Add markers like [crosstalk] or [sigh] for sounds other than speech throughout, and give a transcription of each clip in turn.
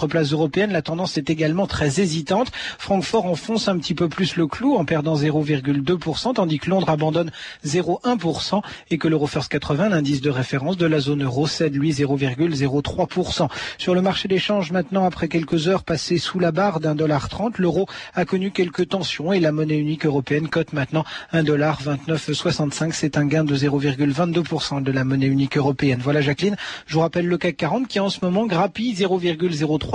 autres places européennes, la tendance est également très hésitante. Francfort enfonce un petit peu plus le clou en perdant 0,2%, tandis que Londres abandonne 0,1% et que l'Euro First 80, l'indice de référence de la zone euro, cède lui 0,03%. Sur le marché des changes maintenant, après quelques heures passées sous la barre d'un dollar 30, l'euro a connu quelques tensions et la monnaie unique européenne cote maintenant un dollar 29,65. C'est un gain de 0,22% de la monnaie unique européenne. Voilà Jacqueline. Je vous rappelle le CAC 40 qui en ce moment grappille 0,03%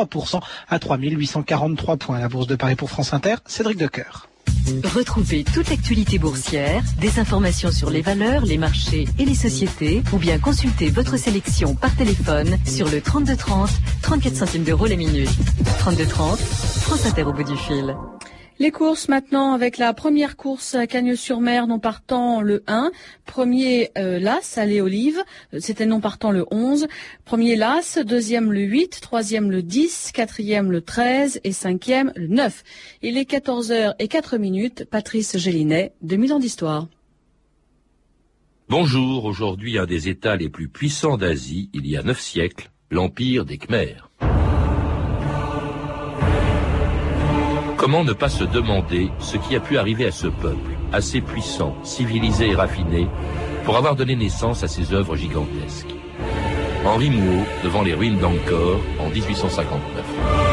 à 3843 points. La bourse de Paris pour France Inter, Cédric Decoeur. Retrouvez toute l'actualité boursière, des informations sur les valeurs, les marchés et les sociétés, ou bien consultez votre sélection par téléphone sur le 3230, 34 centimes d'euros la minute. 3230, France Inter au bout du fil. Les courses maintenant avec la première course à Cagnes-sur-Mer non partant le 1, premier euh, Las, allée Olive, c'était non partant le 11, premier Las, deuxième le 8, troisième le 10, quatrième le 13 et cinquième le 9. Il est 14h et 4 minutes, Patrice Gélinet, 2000 ans d'histoire. Bonjour, aujourd'hui un des États les plus puissants d'Asie, il y a neuf siècles, l'Empire des Khmers. Comment ne pas se demander ce qui a pu arriver à ce peuple, assez puissant, civilisé et raffiné, pour avoir donné naissance à ces œuvres gigantesques? Henri Mouot, devant les ruines d'Angkor, en 1859.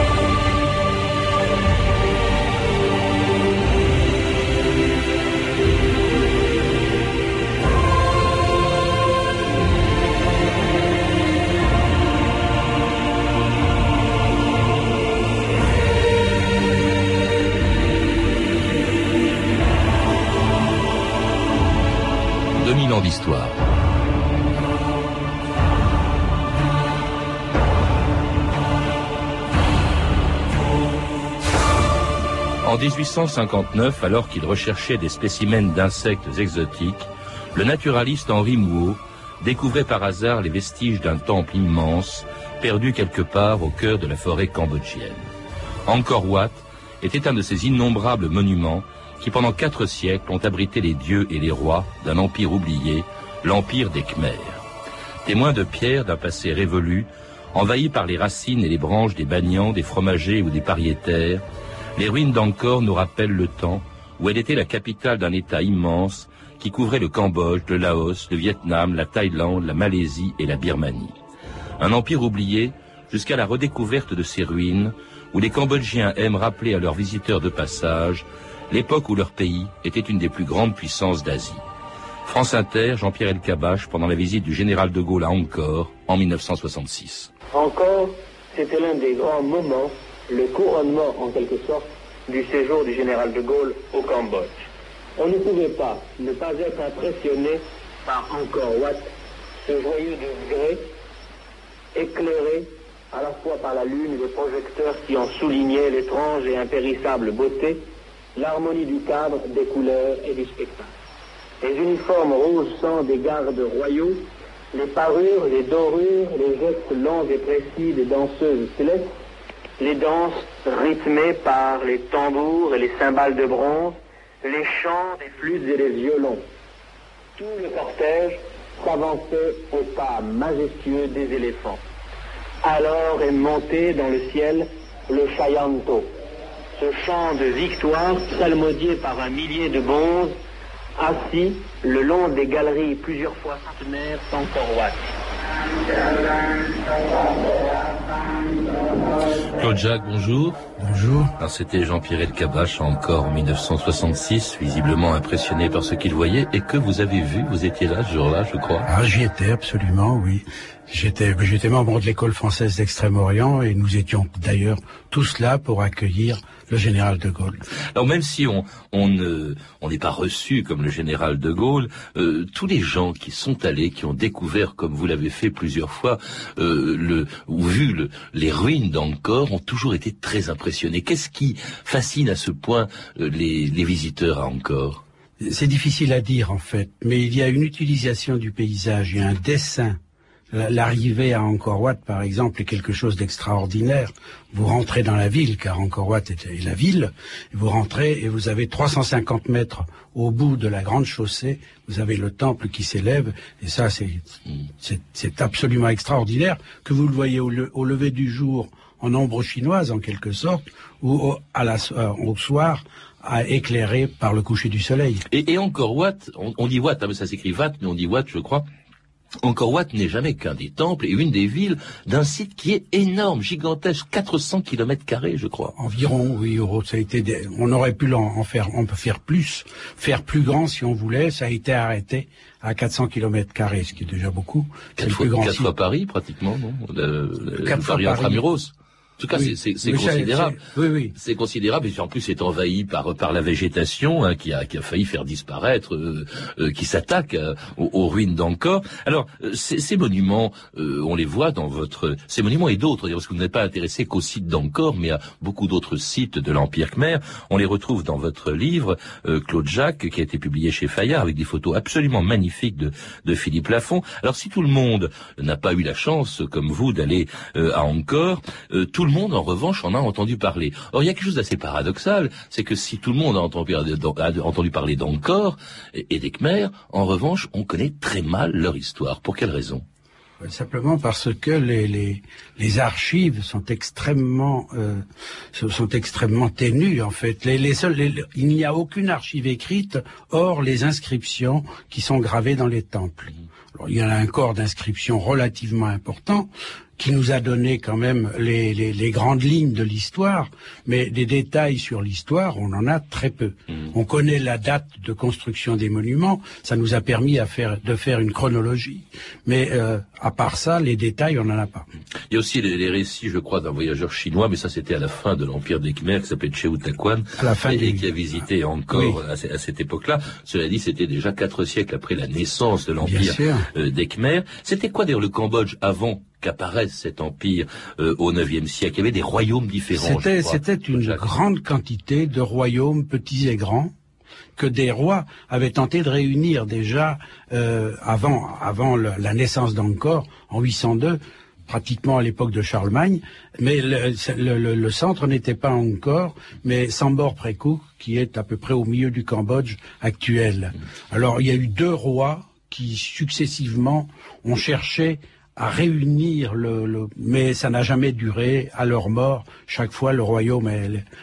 En 1859, alors qu'il recherchait des spécimens d'insectes exotiques, le naturaliste Henri Mouot découvrait par hasard les vestiges d'un temple immense perdu quelque part au cœur de la forêt cambodgienne. Angkor Wat était un de ces innombrables monuments qui pendant quatre siècles ont abrité les dieux et les rois d'un empire oublié, l'empire des Khmers. Témoins de pierre d'un passé révolu, envahis par les racines et les branches des bagnans, des fromagers ou des pariétaires, les ruines d'Angkor nous rappellent le temps où elle était la capitale d'un État immense qui couvrait le Cambodge, le Laos, le Vietnam, la Thaïlande, la Malaisie et la Birmanie. Un empire oublié jusqu'à la redécouverte de ses ruines, où les Cambodgiens aiment rappeler à leurs visiteurs de passage l'époque où leur pays était une des plus grandes puissances d'Asie. France Inter, Jean-Pierre Elkabach, pendant la visite du général de Gaulle à Angkor en 1966. Encore, c'était l'un des grands moments, le couronnement en quelque sorte, du séjour du général de Gaulle au Cambodge. On ne pouvait pas ne pas être impressionné par Angkor Wat, ce joyeux degré, éclairé à la fois par la lune et les projecteurs qui en soulignaient l'étrange et impérissable beauté, l'harmonie du cadre, des couleurs et du spectacle. Les uniformes rouge sang des gardes royaux, les parures, les dorures, les gestes longs et précis des danseuses célestes, les danses rythmées par les tambours et les cymbales de bronze, les chants des flûtes et des violons. Tout le cortège s'avançait au pas majestueux des éléphants. Alors est monté dans le ciel le Chayanto, ce chant de victoire salmodié par un millier de bonzes assis le long des galeries plusieurs fois centenaires sans Watt. Claude Jacques, bonjour. Bonjour. C'était Jean-Pierre Elkabach encore en 1966, visiblement impressionné par ce qu'il voyait et que vous avez vu, vous étiez là ce jour-là, je crois. Ah, j'y étais absolument, oui. J'étais, j'étais membre de l'école française d'Extrême-Orient et nous étions d'ailleurs tous là pour accueillir le général de Gaulle. Alors même si on on ne on n'est pas reçu comme le général de Gaulle, euh, tous les gens qui sont allés, qui ont découvert, comme vous l'avez fait plusieurs fois, euh, le ou vu le, les ruines d'Angkor, ont toujours été très impressionnés. Qu'est-ce qui fascine à ce point euh, les, les visiteurs à Angkor? C'est difficile à dire en fait, mais il y a une utilisation du paysage, il y a un dessin L'arrivée à Angkor Wat, par exemple, est quelque chose d'extraordinaire. Vous rentrez dans la ville, car Angkor Wat est la ville, vous rentrez et vous avez 350 mètres au bout de la grande chaussée, vous avez le temple qui s'élève, et ça c'est absolument extraordinaire, que vous le voyez au, lever du jour en ombre chinoise en quelque sorte, ou au, euh, au soir éclairé par le coucher du soleil. Et, et encore Watt, on, on dit Watt, hein, mais ça s'écrit Watt, mais on dit Watt, je crois. Encore Watt n'est jamais qu'un des temples et une des villes d'un site qui est énorme, gigantesque, 400 kilomètres carrés, je crois. Environ, oui, ça a été. Des... On aurait pu en, faire, on peut faire plus, faire plus grand si on voulait. Ça a été arrêté à 400 kilomètres carrés, ce qui est déjà beaucoup. Quatre fois, quatre fois Paris, pratiquement, non? Le, Quatre fois Paris tout cas, c'est considérable. Oui, oui. C'est considérable. Et en plus, c'est envahi par par la végétation hein, qui a qui a failli faire disparaître, euh, euh, qui s'attaque euh, aux, ruines d'Angkor. Alors, ces, monuments, on les voit dans votre ces monuments et d'autres, parce que vous n'êtes pas intéressé qu'au site d'Angkor, mais à beaucoup d'autres sites de l'Empire Khmer. On les retrouve dans votre livre, Claude Jacques, qui a été publié chez Fayard, avec des photos absolument magnifiques de de Philippe Lafont. Alors, si tout le monde n'a pas eu la chance, comme vous, d'aller à Angkor, tout le monde, en revanche, en a entendu parler. Or, il y a quelque chose d'assez paradoxal, c'est que si tout le monde a entendu, parler d'Encore et, des Khmer, en revanche, on connaît très mal leur histoire. Pour quelle raison? Simplement parce que les, archives sont extrêmement euh, sont extrêmement ténues en fait. Il n'y a aucune archive écrite hors les inscriptions qui sont gravées dans les temples. Il y a un corps d'inscription relativement important, qui nous a donné quand même les, les, les grandes lignes de l'histoire, mais des détails sur l'histoire, on en a très peu. Mmh. On connaît la date de construction des monuments, ça nous a permis à faire, de faire une chronologie, mais euh, à part ça, les détails, on n'en a pas. Il y a aussi les, les récits, je crois, d'un voyageur chinois, mais ça c'était à la fin de l'empire des Khmer, qui s'appelait Cheu Taquan, et, qui a visité encore à, cette époque-là. Cela dit, c'était déjà quatre siècles après la naissance de l'empire euh, des Khmer. C'était quoi d'ailleurs le Cambodge avant qu'apparaisse cet empire euh, au IXe siècle. Il y avait des royaumes différents. C'était, c'était une grande quantité de royaumes petits et grands que des rois avaient tenté de réunir déjà euh, avant, avant la naissance d'Angkor en 802 pratiquement à l'époque de Charlemagne, mais le, centre n'était pas Angkor, mais Sambor Prekouk, qui est à peu près au milieu du Cambodge actuel. Alors il y a eu deux rois qui successivement ont cherché à réunir le, mais ça n'a jamais duré. À leur mort, chaque fois le royaume,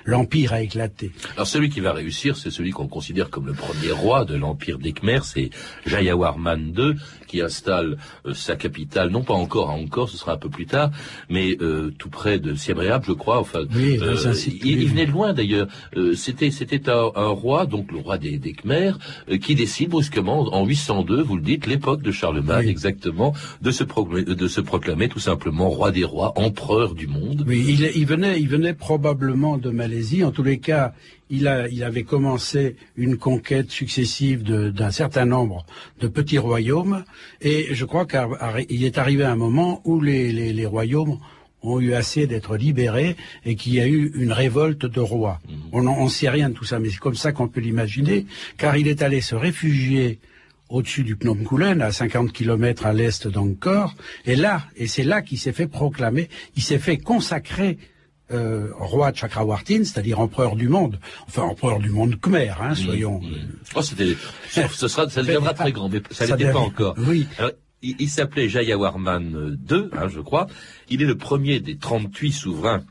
l'empire a éclaté. Alors celui qui va réussir, c'est celui qu'on considère comme le premier roi de l'empire des Khmer, c'est Jayawarman II, qui installe euh, sa capitale, non pas encore à Angkor, ce sera un peu plus tard, mais euh, tout près de Siem Reap, je crois. Enfin, euh, il, venait de loin d'ailleurs. c'était c'était un, roi, donc le roi des, des Khmer, qui décide brusquement en 802, vous le dites, l'époque de Charlemagne exactement, de se, de se proclamer tout simplement roi des rois, empereur du monde. Oui, il, il venait, il venait probablement de Malaisie. En tous les cas, il, a, il avait commencé une conquête successive d'un certain nombre de petits royaumes, et je crois qu'il est arrivé un moment où les, les, les royaumes ont eu assez d'être libérés et qu'il y a eu une révolte de rois. Mmh. On ne sait rien de tout ça, mais c'est comme ça qu'on peut l'imaginer, car il est allé se réfugier au-dessus du Phnom Kulen, à 50 kilomètres à l'est d'Angkor, et là, et c'est là qu'il s'est fait proclamer, il s'est fait consacrer euh, roi Chakrawartin, c'est-à-dire empereur du monde, enfin empereur du monde khmer, hein, soyons. Oh, c'était, ce sera, ça [laughs] deviendra très grand, mais ça n'était pas encore. Oui. il, s'appelait Jayawarman II, hein, je crois. Il est le premier des 38 souverains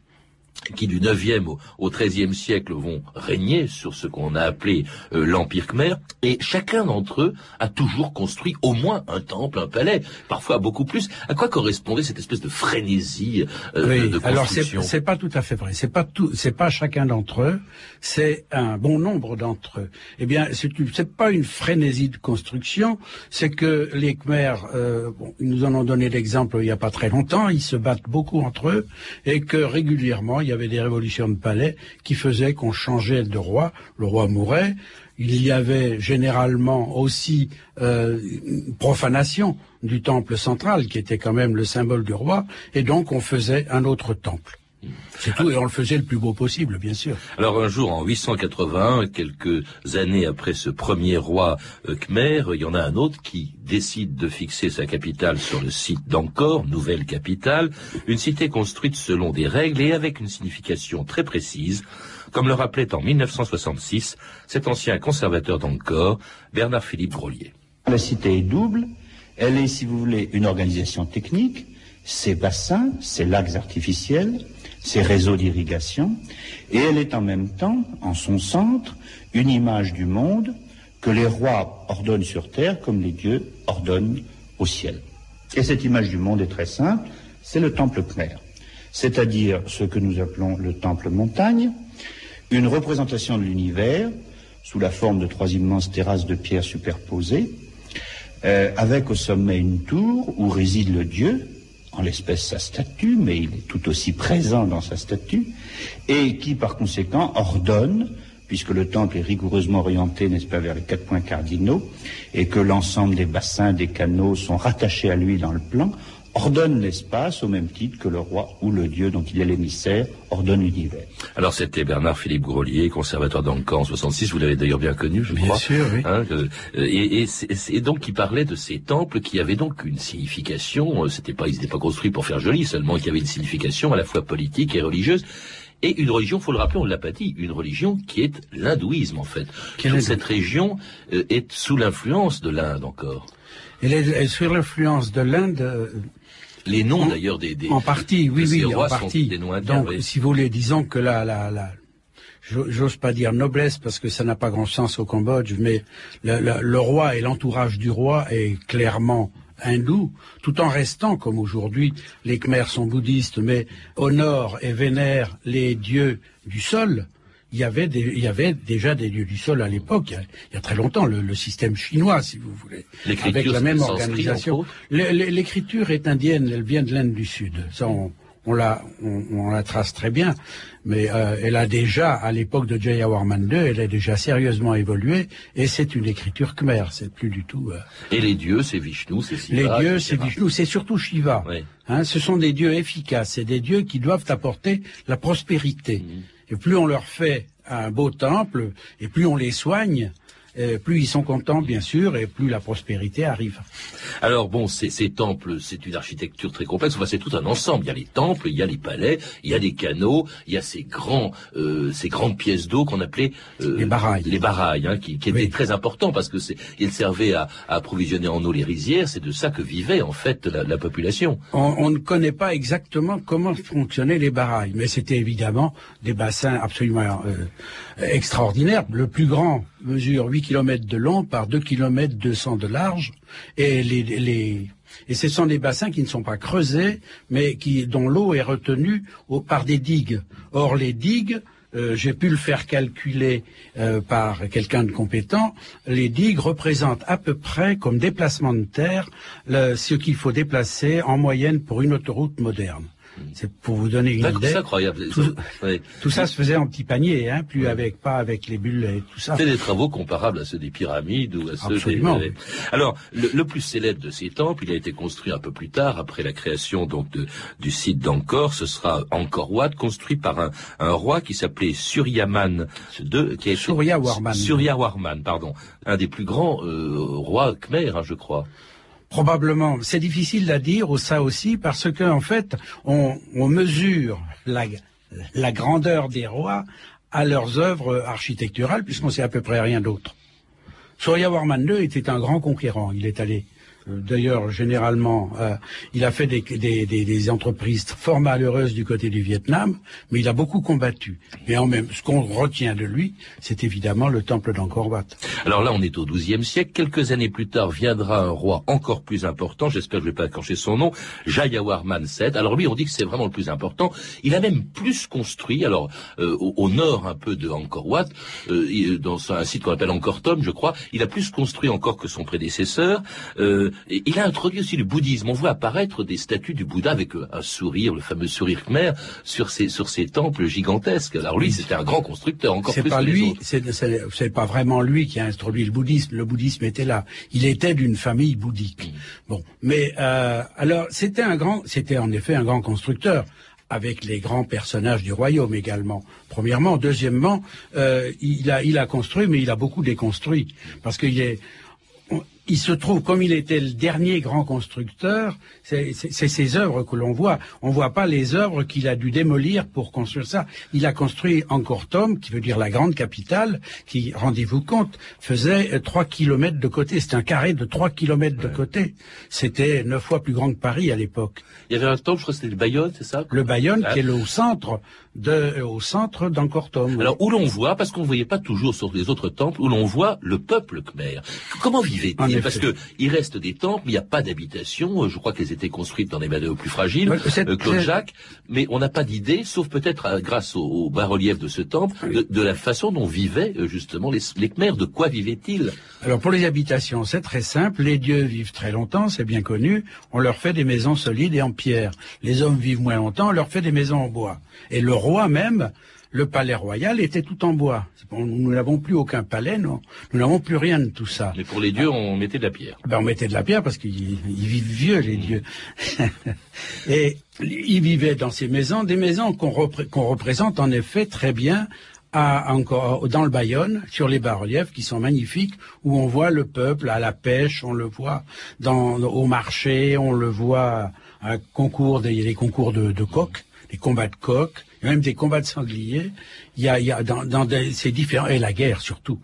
qui du 9e au, au 13e siècle vont régner sur ce qu'on a appelé euh, l'Empire Khmer, et chacun d'entre eux a toujours construit au moins un temple, un palais, parfois beaucoup plus. À quoi correspondait cette espèce de frénésie euh, oui, de construction? Alors c'est pas tout à fait vrai. C'est pas tout, c'est pas chacun d'entre eux, c'est un bon nombre d'entre eux. Eh bien, c'est pas une frénésie de construction, c'est que les Khmer, euh, bon, ils nous en ont donné l'exemple il y a pas très longtemps, ils se battent beaucoup entre eux, et que régulièrement il y avait des révolutions de palais qui faisaient qu'on changeait de roi, le roi mourait, il y avait généralement aussi euh, profanation du temple central, qui était quand même le symbole du roi, et donc on faisait un autre temple. C'est tout, et on le faisait le plus beau possible, bien sûr. Alors un jour, en 880, quelques années après ce premier roi euh, khmer, il y en a un autre qui décide de fixer sa capitale sur le site d'Angkor, nouvelle capitale, une cité construite selon des règles et avec une signification très précise, comme le rappelait en 1966 cet ancien conservateur d'Angkor, Bernard-Philippe Grolier. La cité est double, elle est, si vous voulez, une organisation technique, ses bassins, ses lacs artificiels, ses réseaux d'irrigation, et elle est en même temps, en son centre, une image du monde que les rois ordonnent sur terre comme les dieux ordonnent au ciel. Et cette image du monde est très simple, c'est le temple khmer, c'est-à-dire ce que nous appelons le temple montagne, une représentation de l'univers sous la forme de trois immenses terrasses de pierre superposées, euh, avec au sommet une tour où réside le dieu, en l'espèce sa statue, mais il est tout aussi présent dans sa statue, et qui par conséquent ordonne, puisque le temple est rigoureusement orienté, n'est-ce pas, vers les quatre points cardinaux, et que l'ensemble des bassins, des canaux sont rattachés à lui dans le plan, ordonne l'espace au même titre que le roi ou le dieu dont il est l'émissaire ordonne l'univers. Alors c'était Bernard-Philippe Grolier, conservateur d'Angkor en 66, vous l'avez d'ailleurs bien connu, je bien crois. sûr, oui. Hein, euh, et, et, c'est- et donc il parlait de ces temples qui avaient donc une signification, euh, c'était pas, ils n'étaient pas construits pour faire joli, seulement qu'il y avait une signification à la fois politique et religieuse. Et une religion, faut le rappeler, on ne l'a pas dit, une religion qui est l'hindouisme en fait. Quel Toute est- cette région euh, est sous l'influence de l'Inde encore. Elle est, elle est sur l'influence de l'Inde, euh, Les noms d'ailleurs des, des en partie, oui, oui, en partie. des noms indiens. Donc, oui. si vous voulez, disons que la, la, la, j'o- j'ose pas dire noblesse parce que ça n'a pas grand sens au Cambodge, mais le, le- le roi et l'entourage du roi est clairement hindou, tout en restant, comme aujourd'hui, les Khmers sont bouddhistes, mais honorent et vénèrent les dieux du sol. Il y avait, des- il y avait déjà des dieux du sol à l'époque, il, y a- il y a très longtemps, le, le système chinois, si vous voulez, avec la même organisation. L'écriture est indienne, elle vient de l'Inde du Sud. Ça, on, on la, on, on la trace très bien. Mais euh, elle a déjà, à l'époque de Jayawarman II, elle a déjà sérieusement évolué, et c'est une écriture khmer. C'est plus du tout. euh, Et les dieux, c'est Vishnu, c'est Shiva. les dieux, c'est Vishnu, c'est surtout Shiva. Oui. Hein, ce sont des dieux efficaces, c'est des dieux qui doivent apporter la prospérité. Mhm. Et plus on leur fait un beau temple, et plus on les soigne, euh, plus ils sont contents, bien sûr, et plus la prospérité arrive. Alors bon, ces, ces temples, c'est une architecture très complexe. Enfin, c'est tout un ensemble. Il y a les temples, il y a les palais, il y a des canaux, il y a ces grands, euh, ces grandes pièces d'eau qu'on appelait euh, Les barailles. Les barailles, hein, qui, qui étaient Oui. très importants parce que c'est, ils servaient à, à approvisionner en eau les rizières. C'est de ça que vivait en fait la, la population. On, on ne connaît pas exactement comment fonctionnaient les barailles, mais c'était évidemment des bassins absolument extraordinaires. Le plus grand mesure 8 km de long par 2 km 200 de large, et les, ce sont des bassins qui ne sont pas creusés, mais qui dont l'eau est retenue par des digues. Or les digues euh, j'ai pu le faire calculer euh, par quelqu'un de compétent. Les digues représentent à peu près, comme déplacement de terre, ce qu'il faut déplacer en moyenne pour une autoroute moderne. C'est pour vous donner une idée. C'est incroyable. Tout-. Tout ça se faisait en petits paniers, hein, plus avec pas avec les bulles et tout ça. C'est des travaux comparables à ceux des pyramides ou à ceux Absolument. des... Alors, le, le plus célèbre de ces temples, il a été construit un peu plus tard, après la création donc de, du site d'Angkor. Ce sera Angkor Wat, construit par un, un roi qui s'appelait Suryaman II, qui a été- Surya Warman. Surya Warman, pardon, un des plus grands euh, rois khmer, hein, je crois. Probablement. C'est difficile à dire, ou ça aussi, parce que en fait, on, mesure la, grandeur des rois à leurs œuvres architecturales, puisqu'on sait à peu près rien d'autre. Surya Warman II était un grand conquérant. Il est allé, d'ailleurs, généralement, euh, il a fait des, des, des, des entreprises fort malheureuses du côté du Vietnam, mais il a beaucoup combattu. Et en même, ce qu'on retient de lui, c'est évidemment le temple d'Angkor Wat. Alors là, on est au XIIe siècle. Quelques années plus tard, viendra un roi encore plus important. J'espère que je vais pas écorcher son nom. Jayawarman VII. Alors lui, on dit que c'est vraiment le plus important. Il a même plus construit. Alors euh, au, au nord un peu de Angkor Wat, euh, dans un site qu'on appelle Angkor Thom, je crois, il a plus construit encore que son prédécesseur. Euh, et il a introduit aussi le bouddhisme. On voit apparaître des statues du Bouddha avec euh, un sourire, le fameux sourire khmer, sur ces sur ces temples gigantesques. Alors lui, c'était un grand constructeur, encore C'est plus pas que lui, c'est c'est- c'est pas vraiment lui qui a introduit le bouddhisme. Le bouddhisme était là. Il était d'une famille bouddhique. Bon, mais euh, alors c'était un grand, c'était en effet un grand constructeur avec les grands personnages du royaume également. Premièrement, deuxièmement, euh, il a il a construit, mais il a beaucoup déconstruit parce qu'il est il se trouve, comme il était le dernier grand constructeur, c'est ses œuvres que l'on voit. On voit pas les œuvres qu'il a dû démolir pour construire ça. Il a construit Tom, qui veut dire la grande capitale, qui, rendez-vous compte, faisait 3 kilomètres de côté. C'était un carré de 3 kilomètres de côté. C'était neuf fois plus grand que Paris à l'époque. Il y avait un temple, je crois que c'était le Bayonne, c'est ça? Le Bayonne, qui est au centre de, au centre. Alors, où l'on voit, parce qu'on ne voyait pas toujours sur les autres temples, où l'on voit le peuple khmer. Comment vivait-il? Parce que il reste des temples, il n'y a pas d'habitation. Euh, je crois qu'elles étaient construites dans les matériaux plus fragiles, euh, Claude Jacques. Mais on n'a pas d'idée, sauf peut-être euh, grâce au, bas-relief de ce temple, de, la façon dont vivaient justement les, les Khmers. De quoi vivaient-ils? Alors, pour les habitations, c'est très simple. Les dieux vivent très longtemps, c'est bien connu. On leur fait des maisons solides et en pierre. Les hommes vivent moins longtemps, on leur fait des maisons en bois. Et le roi même, le palais royal était tout en bois. Nous n'avons plus aucun palais, non. Nous n'avons plus rien de tout ça. Mais pour les dieux, on mettait de la pierre. Ben, on mettait de la pierre parce qu'ils vivent vieux, les dieux. [laughs] Et ils vivaient dans ces maisons, des maisons qu'on représente en effet très bien à, encore dans le Bayonne, sur les bas-reliefs qui sont magnifiques, où on voit le peuple à la pêche, on le voit dans, au marché, on le voit à concours, des, les concours de, de coqs des combats de coqs, même des combats de sangliers. Il y a, il y a dans, dans des, c'est différent et la guerre surtout.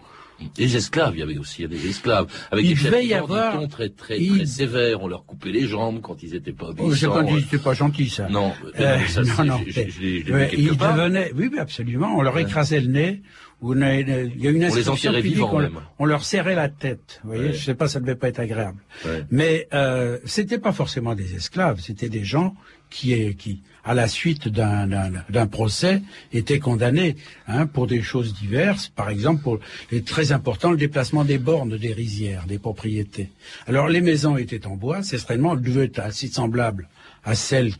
Des esclaves, il y avait aussi des esclaves. Avec il des devait y avoir très très très, sévères. On leur coupait les jambes quand ils n'étaient pas obéissants. Oh, c'était pas gentil ça. Non, euh, ça, [laughs] non, non. ils devenaient, oui, absolument. On leur écrasait le nez. il y a une on les enterrait vivants même. On leur serrait la tête. Vous voyez, je sais pas, ça devait pas être agréable. Mais euh, c'était pas forcément des esclaves. C'était des gens qui, qui à la suite d'un procès, étaient condamnés hein, pour des choses diverses. Par exemple, pour les très important, le déplacement des bornes des rizières, des propriétés. Alors, les maisons étaient en bois, c'est certainement devaient être assez semblable à celles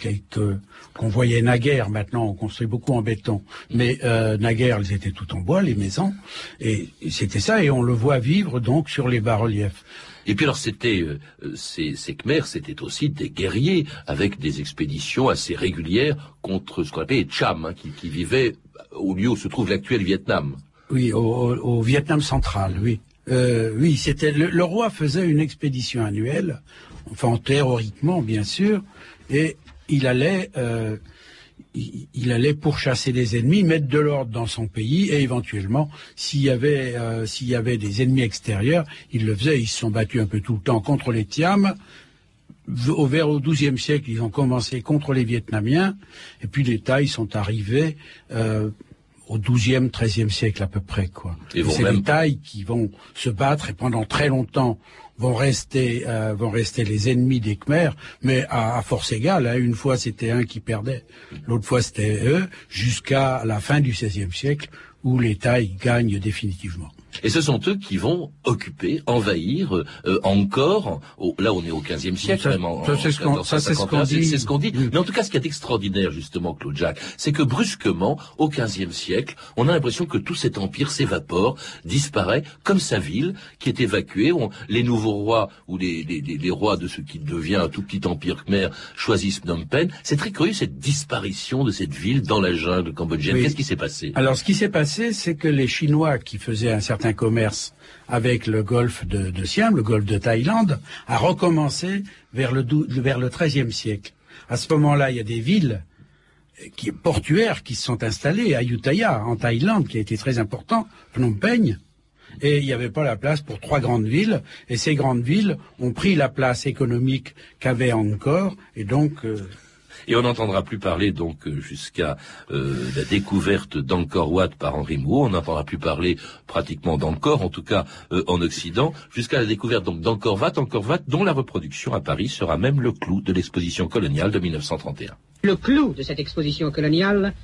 qu'on voyait naguère. Maintenant, on construit beaucoup en béton, mais euh, naguère, elles étaient toutes en bois, les maisons, et c'était ça. Et on le voit vivre donc sur les bas-reliefs. Et puis alors c'était euh, ces, ces Khmers, c'était aussi des guerriers avec des expéditions assez régulières contre ce qu'on appelait Cham, hein, qui, qui, vivaient au lieu où se trouve l'actuel Vietnam. Oui, au, au, Vietnam central, oui. Euh, oui, c'était le, roi faisait une expédition annuelle, enfin théoriquement bien sûr, et il allait euh, il, allait pourchasser des ennemis, mettre de l'ordre dans son pays et éventuellement, s'il y avait euh, s'il y avait des ennemis extérieurs, il le faisait. Ils se sont battus un peu tout le temps contre les Tiam. Au vers au XIIe siècle, ils ont commencé contre les Vietnamiens, et puis les Thaïs sont arrivés euh, au XIIe, XIIIe siècle à peu près, quoi. Et, c'est les Thaïs qui vont se battre et pendant très longtemps vont rester euh, vont rester les ennemis des Khmers, mais à, force égale. Hein. Une fois c'était un qui perdait, l'autre fois c'était eux, jusqu'à la fin du XVIe siècle où les Thaïs gagnent définitivement. Et ce sont eux qui vont occuper, envahir euh, encore. là, on est au XVe siècle, ça, vraiment. Ça, c'est ce qu'on dit. C'est ce qu'on dit. Mais en tout cas, ce qui est extraordinaire, justement, Claude Jacques, c'est que brusquement, au XVe siècle, on a l'impression que tout cet empire s'évapore, disparaît, comme sa ville, qui est évacuée. les nouveaux rois ou les, les, les, rois de ce qui devient un tout petit empire khmer choisissent Phnom Penh. C'est très curieux cette disparition de cette ville dans la jungle cambodgienne. Qu'est-ce qui s'est passé? Alors, ce qui s'est passé, c'est que les Chinois qui faisaient un certain un commerce avec le golfe de, Siam, le golfe de Thaïlande, a recommencé vers le, vers XIIIe siècle. À ce moment-là, il y a des villes qui, portuaires qui se sont installées, à Ayutthaya, en Thaïlande, qui a été très important, Phnom Penh, et il n'y avait pas la place pour trois grandes villes, et ces grandes villes ont pris la place économique qu'avait encore, et donc euh, et on n'entendra plus parler donc euh, jusqu'à euh, la découverte d'Angkor Wat par Henri Mouot. On n'entendra plus parler pratiquement d'Angkor, en tout cas euh, en Occident, jusqu'à la découverte donc d'Angkor Wat, Angkor Wat dont la reproduction à Paris sera même le clou de l'exposition coloniale de 1931. Le clou de cette exposition coloniale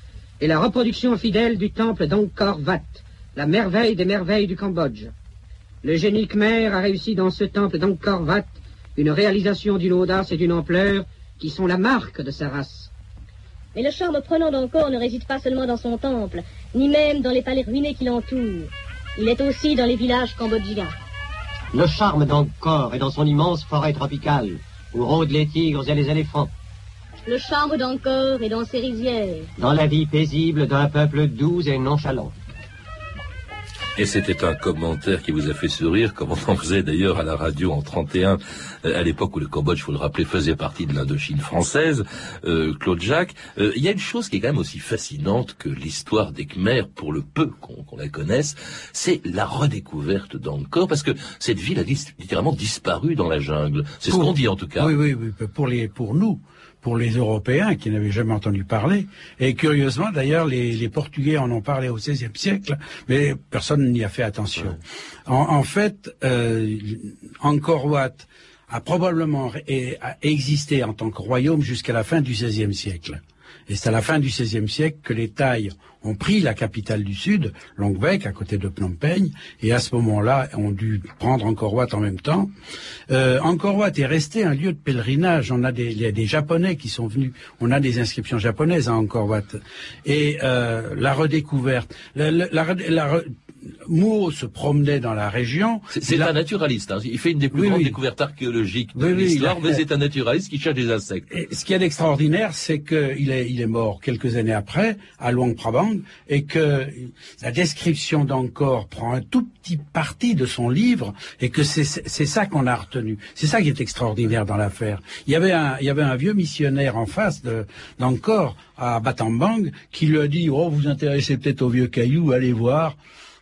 est la reproduction fidèle du temple d'Angkor Wat, la merveille des merveilles du Cambodge. Le génie khmer a réussi dans ce temple d'Angkor Wat une réalisation d'une audace et d'une ampleur qui sont la marque de sa race. Mais le charme prenant d'Angkor ne réside pas seulement dans son temple, ni même dans les palais ruinés qui l'entourent. Il est aussi dans les villages cambodgiens. Le charme d'Angkor est dans son immense forêt tropicale, où rôdent les tigres et les éléphants. Le charme d'Angkor est dans ses rizières. Dans la vie paisible d'un peuple doux et nonchalant. Et c'était un commentaire qui vous a fait sourire, comme on en faisait d'ailleurs à la radio en 31, euh, à l'époque où le Cambodge, faut le rappeler, faisait partie de l'Indochine française, euh, Claude Jacques. Euh, il y a une chose qui est quand même aussi fascinante que l'histoire des Khmers, pour le peu qu'on la connaisse, c'est la redécouverte d'Angkor, parce que cette ville a littéralement disparu dans la jungle. C'est ce qu'on dit en tout cas. Oui, oui, oui. Pour, les, pour nous, pour les Européens qui n'avaient jamais entendu parler. Et curieusement, d'ailleurs, les, Portugais en ont parlé au XVIe siècle, mais personne n'y a fait attention. En, fait, euh, Angkor Wat a probablement existé en tant que royaume jusqu'à la fin du XVIe siècle. Et c'est à la fin du XVIe siècle que les Thaïs ont pris la capitale du Sud, Longbek, à côté de Phnom Penh, et à ce moment-là, ont dû prendre Angkor Wat en même temps. Euh, Angkor Wat est resté un lieu de pèlerinage. On a des, il y a des Japonais qui sont venus. On a des inscriptions japonaises à Angkor Wat. Et euh, la redécouverte, la, la, la, Mo se promenait dans la région. C'est un naturaliste. Hein. Il fait une des plus grandes découvertes archéologiques de l'histoire, mais c'est un naturaliste qui cherche des insectes. Et ce qui est d'extraordinaire, c'est qu'il est, il est mort quelques années après, à Luang Prabang, et que la description d'Angkor prend un tout petit parti de son livre, et que c'est ça qu'on a retenu. C'est ça qui est extraordinaire dans l'affaire. Il y avait un, il y avait un vieux missionnaire en face d'Angkor, à Batambang, qui lui a dit, oh, vous intéressez peut-être aux vieux cailloux, allez voir.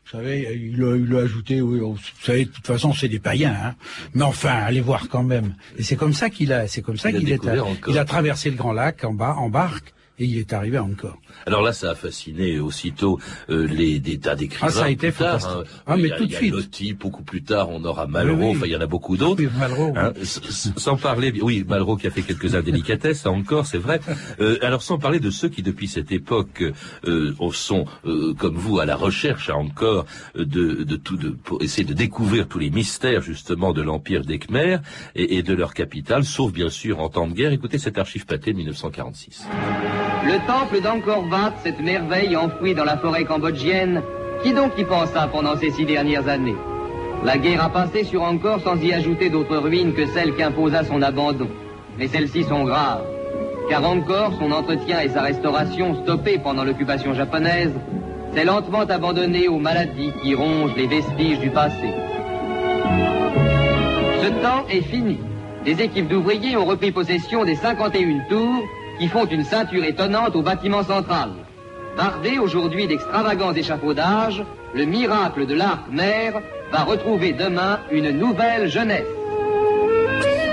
Vous savez, il a, il a ajouté, oui, oh, vous savez, de toute façon, c'est des païens, hein. Mais enfin, allez voir quand même. Et c'est comme ça qu'il a, c'est comme ça qu'il est, il a traversé le Grand Lac en bas, en barque, et il est arrivé encore. Alors là, ça a fasciné aussitôt euh, les des tas d'écrivains. Ah, ça a été fantastique. Tard, hein. Ah, mais tout de suite. Beaucoup plus tard, on aura Malraux. Enfin, il y en a beaucoup d'autres. Oui, Malraux. Hein, sans parler, oui, Malraux qui a fait quelques indélicatesses, encore, c'est vrai. Euh, alors, sans parler de ceux qui, depuis cette époque, euh, sont euh, comme vous à la recherche encore de, de tout, de pour essayer de découvrir tous les mystères justement de l'empire des Khmers et, et de leur capitale, sauf bien sûr en temps de guerre. Écoutez cette archive pâtée de 1946. Le temple d'Angkor Wat, cette merveille enfouie dans la forêt cambodgienne, qui donc y pensa pendant ces six dernières années La guerre a passé sur Angkor sans y ajouter d'autres ruines que celles qu'imposa son abandon. Mais celles-ci sont graves, car Angkor, son entretien et sa restauration stoppés pendant l'occupation japonaise, s'est lentement abandonné aux maladies qui rongent les vestiges du passé. Ce temps est fini. Des équipes d'ouvriers ont repris possession des 51 tours qui font une ceinture étonnante au bâtiment central. Bardé aujourd'hui d'extravagants échafaudages, le miracle de l'art mer va retrouver demain une nouvelle jeunesse.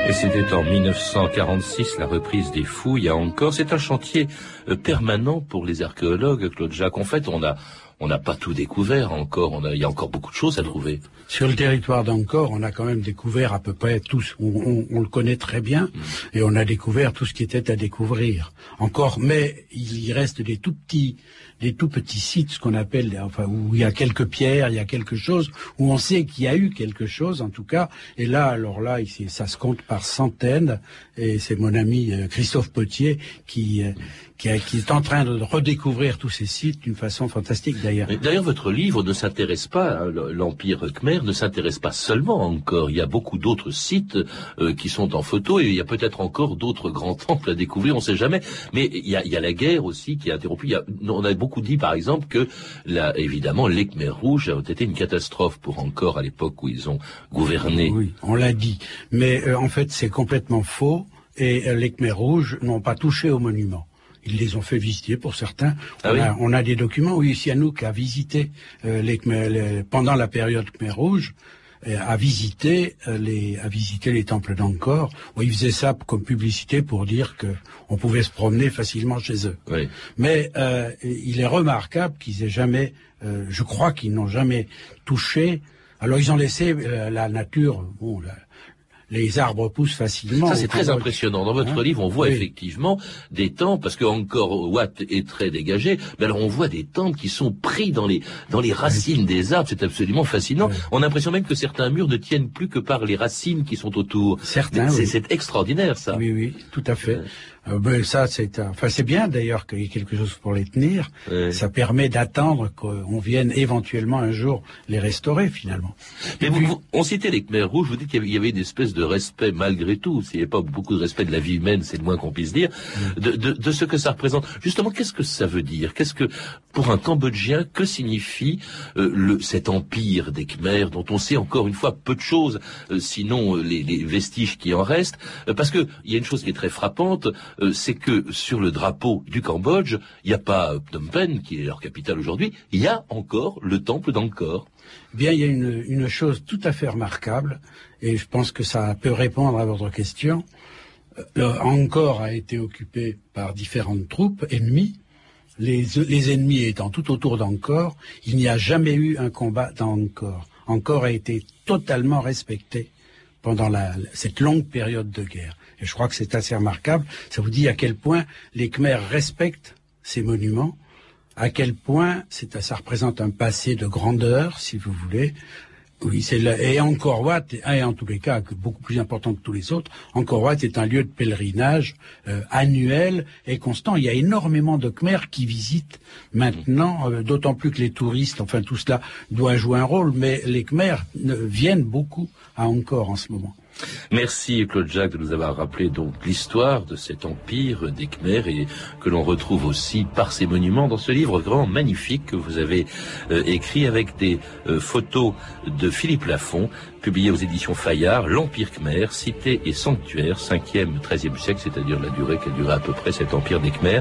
Et c'était en 1946 la reprise des fouilles à encore. C'est un chantier euh, permanent pour les archéologues, Claude Jacques. En fait, on a on n'a pas tout découvert encore. On a, il y a encore beaucoup de choses à trouver. Sur le territoire d'Angkor, on a quand même découvert à peu près tout. On, on, le connaît très bien mm. et on a découvert tout ce qui était à découvrir. Encore, mais il y reste des tout petits, des tout petits sites, ce qu'on appelle, enfin, où il y a quelques pierres, il y a quelque chose, où on sait qu'il y a eu quelque chose, en tout cas. Et là, alors là, ça se compte par centaines. Et c'est mon ami euh, Christophe Potier qui, euh, qui, est en train de redécouvrir tous ces sites d'une façon fantastique d'ailleurs. D'ailleurs, votre livre ne s'intéresse pas, hein, l'Empire Khmer ne s'intéresse pas seulement encore. Il y a beaucoup d'autres sites euh, qui sont en photo et il y a peut-être encore d'autres grands temples à découvrir, on ne sait jamais. Mais il y, a, a, la guerre aussi qui est interrompue. on a dit, par exemple, que là, évidemment, les Khmer rouges ont été une catastrophe pour encore à l'époque où ils ont gouverné. Oui, on l'a dit. Mais euh, en fait, c'est complètement faux et euh, les Khmer rouges n'ont pas touché au monument. Ils les ont fait visiter pour certains. Ah on, a, on, a, des documents où Sianouk a visité euh, les, pendant la période Khmer Rouge euh, a visité euh, les a visité les temples d'Angkor où ils faisaient ça comme publicité pour dire que on pouvait se promener facilement chez eux. Oui. Mais euh, il est remarquable qu'ils aient jamais, euh, je crois qu'ils n'ont jamais touché. Alors ils ont laissé la nature, bon, la, les arbres poussent facilement. Ça, c'est très impressionnant. Dans votre hein livre, on voit effectivement des temples, parce que encore Watt est très dégagé, mais alors on voit des temples qui sont pris dans les, dans les racines des arbres. C'est absolument fascinant. On a l'impression même que certains murs ne tiennent plus que par les racines qui sont autour. Certains, C'est extraordinaire, ça. Oui, oui, tout à fait. Euh, ben, ça, c'est, enfin, c'est bien d'ailleurs qu'il y ait quelque chose pour les tenir. Ça permet d'attendre qu'on vienne éventuellement un jour les restaurer finalement. Mais vous, on citait les Khmers rouges. Vous dites qu'il y avait une espèce de respect malgré tout. S'il n'y avait pas beaucoup de respect de la vie humaine, c'est le moins qu'on puisse dire. De, de, de, ce que ça représente. Justement, qu'est-ce que ça veut dire? Qu'est-ce que, pour un Cambodgien, que signifie euh, le, cet empire des Khmers dont on sait encore une fois peu de choses, euh, sinon les, les, vestiges qui en restent? Parce que il y a une chose qui est très frappante. Euh, c'est que sur le drapeau du Cambodge, il n'y a pas Phnom Penh, qui est leur capitale aujourd'hui, il y a encore le temple d'Angkor. Eh bien, il y a une, chose tout à fait remarquable, et je pense que ça peut répondre à votre question. Euh, Angkor a été occupé par différentes troupes ennemies. Les, ennemis étant tout autour d'Angkor, il n'y a jamais eu un combat dans Angkor. Angkor a été totalement respecté pendant cette longue période de guerre. Et je crois que c'est assez remarquable. Ça vous dit à quel point les Khmers respectent ces monuments, à quel point ça représente un passé de grandeur, si vous voulez. Oui, c'est et Angkor Wat, et en tous les cas beaucoup plus important que tous les autres, Angkor Wat est un lieu de pèlerinage euh, annuel et constant. Il y a énormément de Khmers qui visitent maintenant, euh, d'autant plus que les touristes, enfin tout cela doit jouer un rôle, mais les Khmers viennent beaucoup à Angkor en ce moment. Merci Claude Jacques de nous avoir rappelé donc l'histoire de cet empire des Khmers et que l'on retrouve aussi par ces monuments dans ce livre grand magnifique que vous avez euh, écrit avec des euh, photos de Philippe Lafont publié aux éditions Fayard, L'Empire Khmer, cité et sanctuaire, 5e, 13e siècle, c'est-à-dire la durée qu'a duré à peu près cet empire des Khmer,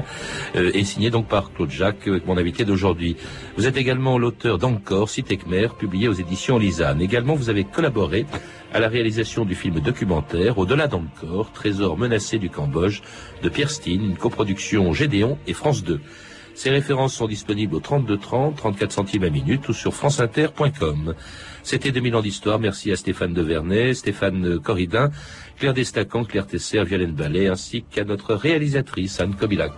euh, et signé donc par Claude Jacques, mon invité d'aujourd'hui. Vous êtes également l'auteur d'Encore, Cité Khmer, publié aux éditions Lisanne. Également, vous avez collaboré à la réalisation du film documentaire Au-delà d'Encore, trésor menacé du Cambodge, de Pierre Steen, une coproduction Gédéon et France 2. Ces références sont disponibles au 32 30, 34 centimes à minute ou sur franceinter.com. C'était 2000 ans d'histoire. Merci à Stéphane Devernay, Stéphane Corridin, Claire Destacan, Claire Tesser, Violaine Ballet, ainsi qu'à notre réalisatrice Anne Kobilac.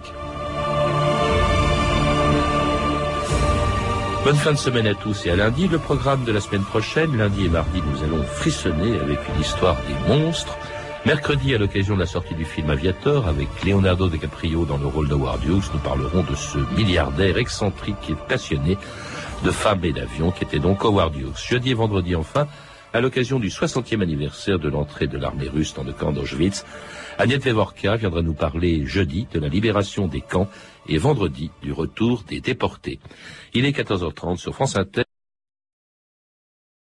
Bonne fin de semaine à tous et à lundi. Le programme de la semaine prochaine, lundi et mardi, nous allons frissonner avec une histoire des monstres. Mercredi, à l'occasion de la sortie du film Aviator, avec Leonardo DiCaprio dans le rôle de Hughes, nous parlerons de ce milliardaire excentrique et passionné de femmes et d'avions, qui était donc Howard Hughes. Jeudi et vendredi enfin, à l'occasion du 60e anniversaire de l'entrée de l'armée russe dans le camp d'Auschwitz, Agnès Vevorka viendra nous parler jeudi de la libération des camps et vendredi du retour des déportés. Il est 14h30 sur France Inter.